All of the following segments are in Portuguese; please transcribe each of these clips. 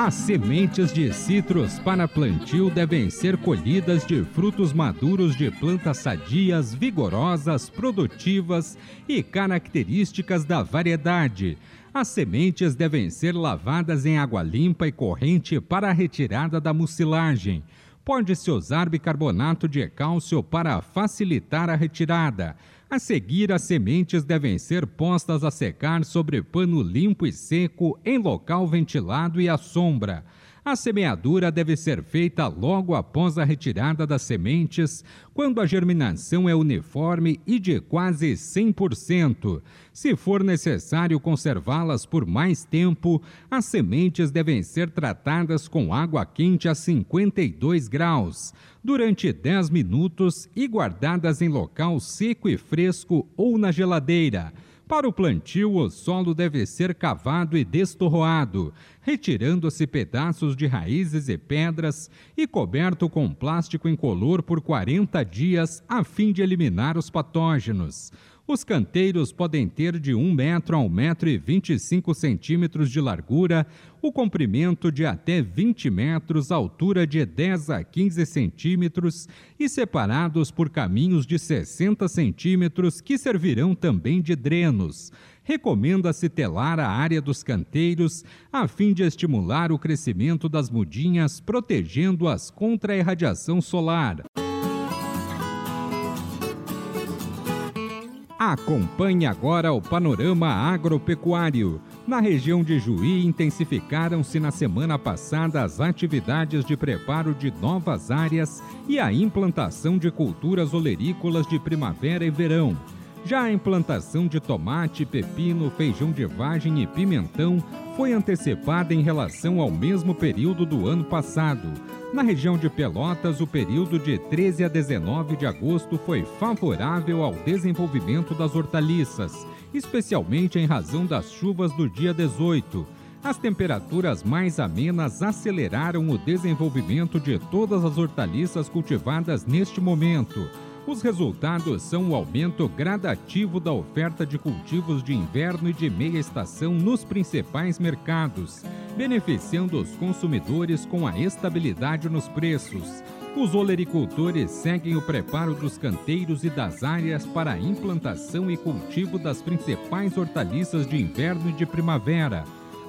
As sementes de citros para plantio devem ser colhidas de frutos maduros de plantas sadias, vigorosas, produtivas e características da variedade. As sementes devem ser lavadas em água limpa e corrente para a retirada da mucilagem. Pode-se usar bicarbonato de cálcio para facilitar a retirada. A seguir, as sementes devem ser postas a secar sobre pano limpo e seco em local ventilado e à sombra. A semeadura deve ser feita logo após a retirada das sementes, quando a germinação é uniforme e de quase 100%. Se for necessário conservá-las por mais tempo, as sementes devem ser tratadas com água quente a 52 graus durante 10 minutos e guardadas em local seco e fresco ou na geladeira. Para o plantio, o solo deve ser cavado e destorroado, retirando-se pedaços de raízes e pedras e coberto com plástico incolor por 40 dias a fim de eliminar os patógenos. Os canteiros podem ter de 1 metro a 1 metro e 25 centímetros de largura, o comprimento de até 20 metros, altura de 10 a 15 centímetros e separados por caminhos de 60 centímetros que servirão também de drenos. Recomenda-se telar a área dos canteiros a fim de estimular o crescimento das mudinhas, protegendo-as contra a irradiação solar. Acompanhe agora o panorama agropecuário. Na região de Juí, intensificaram-se na semana passada as atividades de preparo de novas áreas e a implantação de culturas olerícolas de primavera e verão. Já a implantação de tomate, pepino, feijão de vagem e pimentão foi antecipada em relação ao mesmo período do ano passado. Na região de Pelotas, o período de 13 a 19 de agosto foi favorável ao desenvolvimento das hortaliças, especialmente em razão das chuvas do dia 18. As temperaturas mais amenas aceleraram o desenvolvimento de todas as hortaliças cultivadas neste momento. Os resultados são o aumento gradativo da oferta de cultivos de inverno e de meia estação nos principais mercados, beneficiando os consumidores com a estabilidade nos preços. Os olericultores seguem o preparo dos canteiros e das áreas para a implantação e cultivo das principais hortaliças de inverno e de primavera.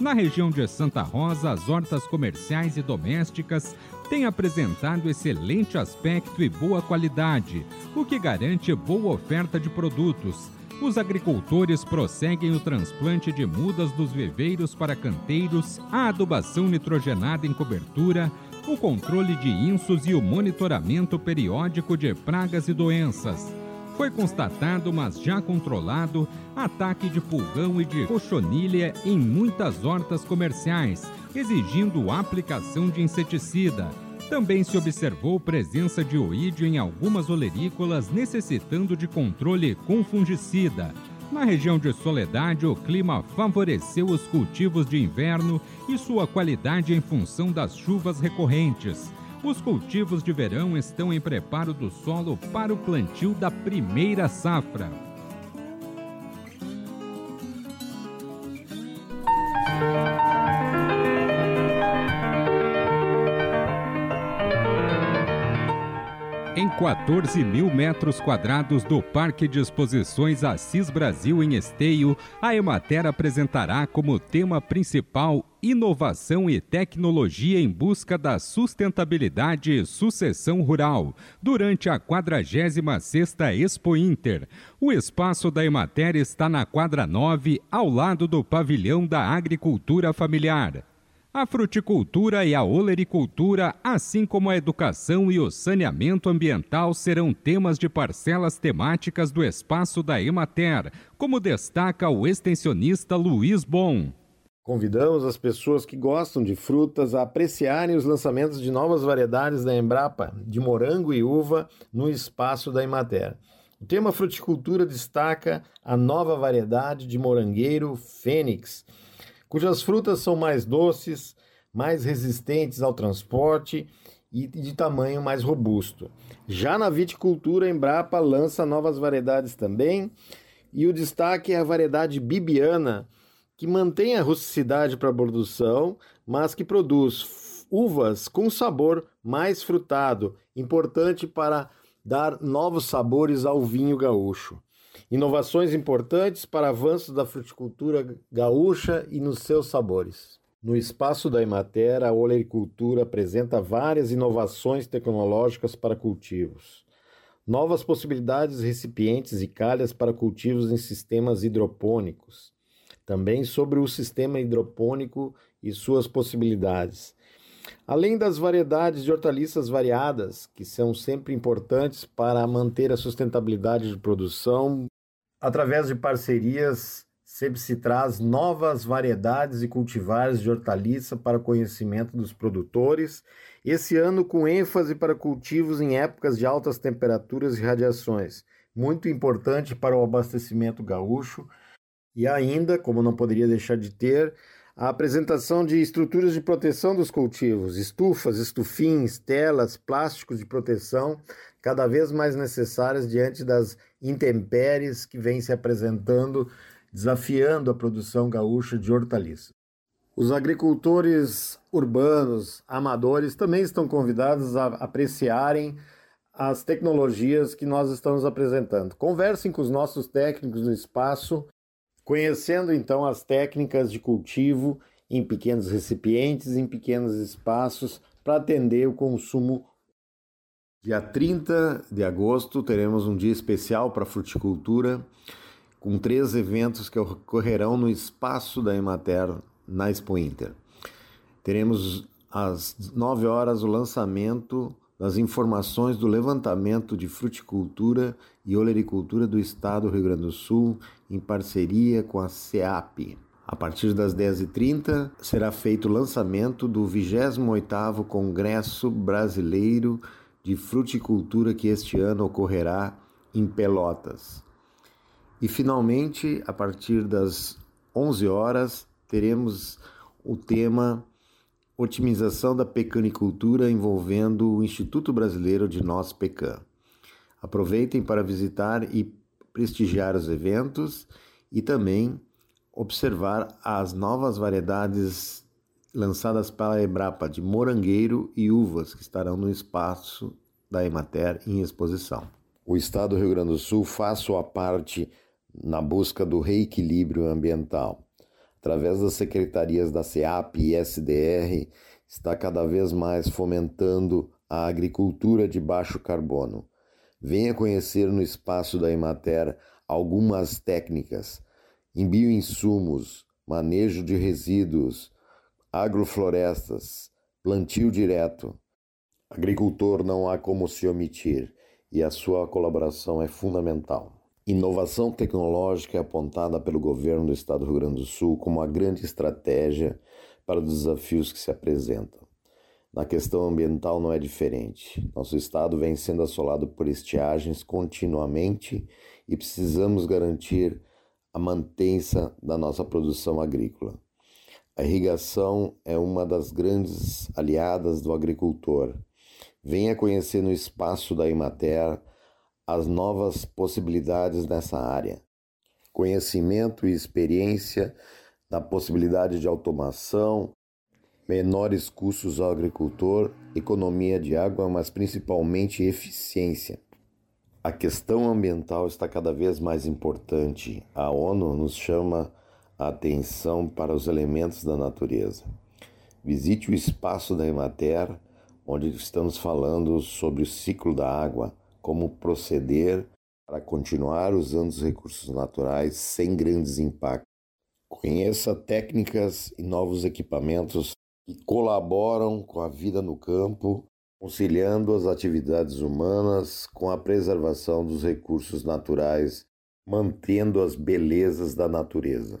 Na região de Santa Rosa, as hortas comerciais e domésticas têm apresentado excelente aspecto e boa qualidade, o que garante boa oferta de produtos. Os agricultores prosseguem o transplante de mudas dos viveiros para canteiros, a adubação nitrogenada em cobertura, o controle de insos e o monitoramento periódico de pragas e doenças foi constatado, mas já controlado, ataque de pulgão e de cochonilha em muitas hortas comerciais, exigindo aplicação de inseticida. Também se observou presença de oídio em algumas olerícolas, necessitando de controle com fungicida. Na região de Soledade, o clima favoreceu os cultivos de inverno e sua qualidade em função das chuvas recorrentes. Os cultivos de verão estão em preparo do solo para o plantio da primeira safra. 14 mil metros quadrados do Parque de Exposições Assis Brasil em Esteio, a Emater apresentará como tema principal inovação e tecnologia em busca da sustentabilidade e sucessão rural, durante a 46ª Expo Inter. O espaço da Emater está na quadra 9, ao lado do pavilhão da agricultura familiar. A fruticultura e a olericultura, assim como a educação e o saneamento ambiental, serão temas de parcelas temáticas do espaço da Emater, como destaca o extensionista Luiz Bom. Convidamos as pessoas que gostam de frutas a apreciarem os lançamentos de novas variedades da Embrapa, de morango e uva, no espaço da Emater. O tema fruticultura destaca a nova variedade de morangueiro Fênix, cujas frutas são mais doces, mais resistentes ao transporte e de tamanho mais robusto. Já na viticultura, a Embrapa lança novas variedades também, e o destaque é a variedade Bibiana, que mantém a rusticidade para a produção, mas que produz uvas com sabor mais frutado, importante para dar novos sabores ao vinho gaúcho. Inovações importantes para avanços da fruticultura gaúcha e nos seus sabores. No espaço da Emater, a olericultura apresenta várias inovações tecnológicas para cultivos. Novas possibilidades recipientes e calhas para cultivos em sistemas hidropônicos. Também sobre o sistema hidropônico e suas possibilidades. Além das variedades de hortaliças variadas, que são sempre importantes para manter a sustentabilidade de produção, através de parcerias sempre se traz novas variedades e cultivares de hortaliça para conhecimento dos produtores, esse ano com ênfase para cultivos em épocas de altas temperaturas e radiações, muito importante para o abastecimento gaúcho, e ainda, como não poderia deixar de ter, a apresentação de estruturas de proteção dos cultivos, estufas, estufins, telas, plásticos de proteção, cada vez mais necessárias diante das intempéries que vêm se apresentando desafiando a produção gaúcha de hortaliças. Os agricultores urbanos, amadores, também estão convidados a apreciarem as tecnologias que nós estamos apresentando. Conversem com os nossos técnicos no espaço, conhecendo então as técnicas de cultivo em pequenos recipientes, em pequenos espaços, para atender o consumo. Dia 30 de agosto teremos um dia especial para a fruticultura com três eventos que ocorrerão no espaço da Emater na Expo Inter. Teremos às 9 horas o lançamento das informações do levantamento de fruticultura e olericultura do Estado do Rio Grande do Sul, em parceria com a CEAP. A partir das 10h30 será feito o lançamento do 28º Congresso Brasileiro de Fruticultura que este ano ocorrerá em Pelotas. E finalmente, a partir das 11 horas, teremos o tema Otimização da Pecanicultura envolvendo o Instituto Brasileiro de Nós Pecan. Aproveitem para visitar e prestigiar os eventos e também observar as novas variedades lançadas pela Embrapa de morangueiro e uvas que estarão no espaço da Emater em exposição. O Estado do Rio Grande do Sul faz sua parte na busca do reequilíbrio ambiental. Através das secretarias da SEAP e SDR, está cada vez mais fomentando a agricultura de baixo carbono. Venha conhecer no espaço da Emater algumas técnicas em bioinsumos, manejo de resíduos, agroflorestas, plantio direto. Agricultor não há como se omitir e a sua colaboração é fundamental. Inovação tecnológica é apontada pelo governo do estado do Rio Grande do Sul como a grande estratégia para os desafios que se apresentam. Na questão ambiental não é diferente. Nosso estado vem sendo assolado por estiagens continuamente e precisamos garantir a mantença da nossa produção agrícola. A irrigação é uma das grandes aliadas do agricultor. Venha conhecer no espaço da Imater as novas possibilidades nessa área. Conhecimento e experiência da possibilidade de automação, menores custos ao agricultor, economia de água, mas principalmente eficiência. A questão ambiental está cada vez mais importante. A ONU nos chama a atenção para os elementos da natureza. Visite o espaço da Emater, onde estamos falando sobre o ciclo da água, como proceder para continuar usando os recursos naturais sem grandes impactos. Conheça técnicas e novos equipamentos que colaboram com a vida no campo, conciliando as atividades humanas com a preservação dos recursos naturais, mantendo as belezas da natureza.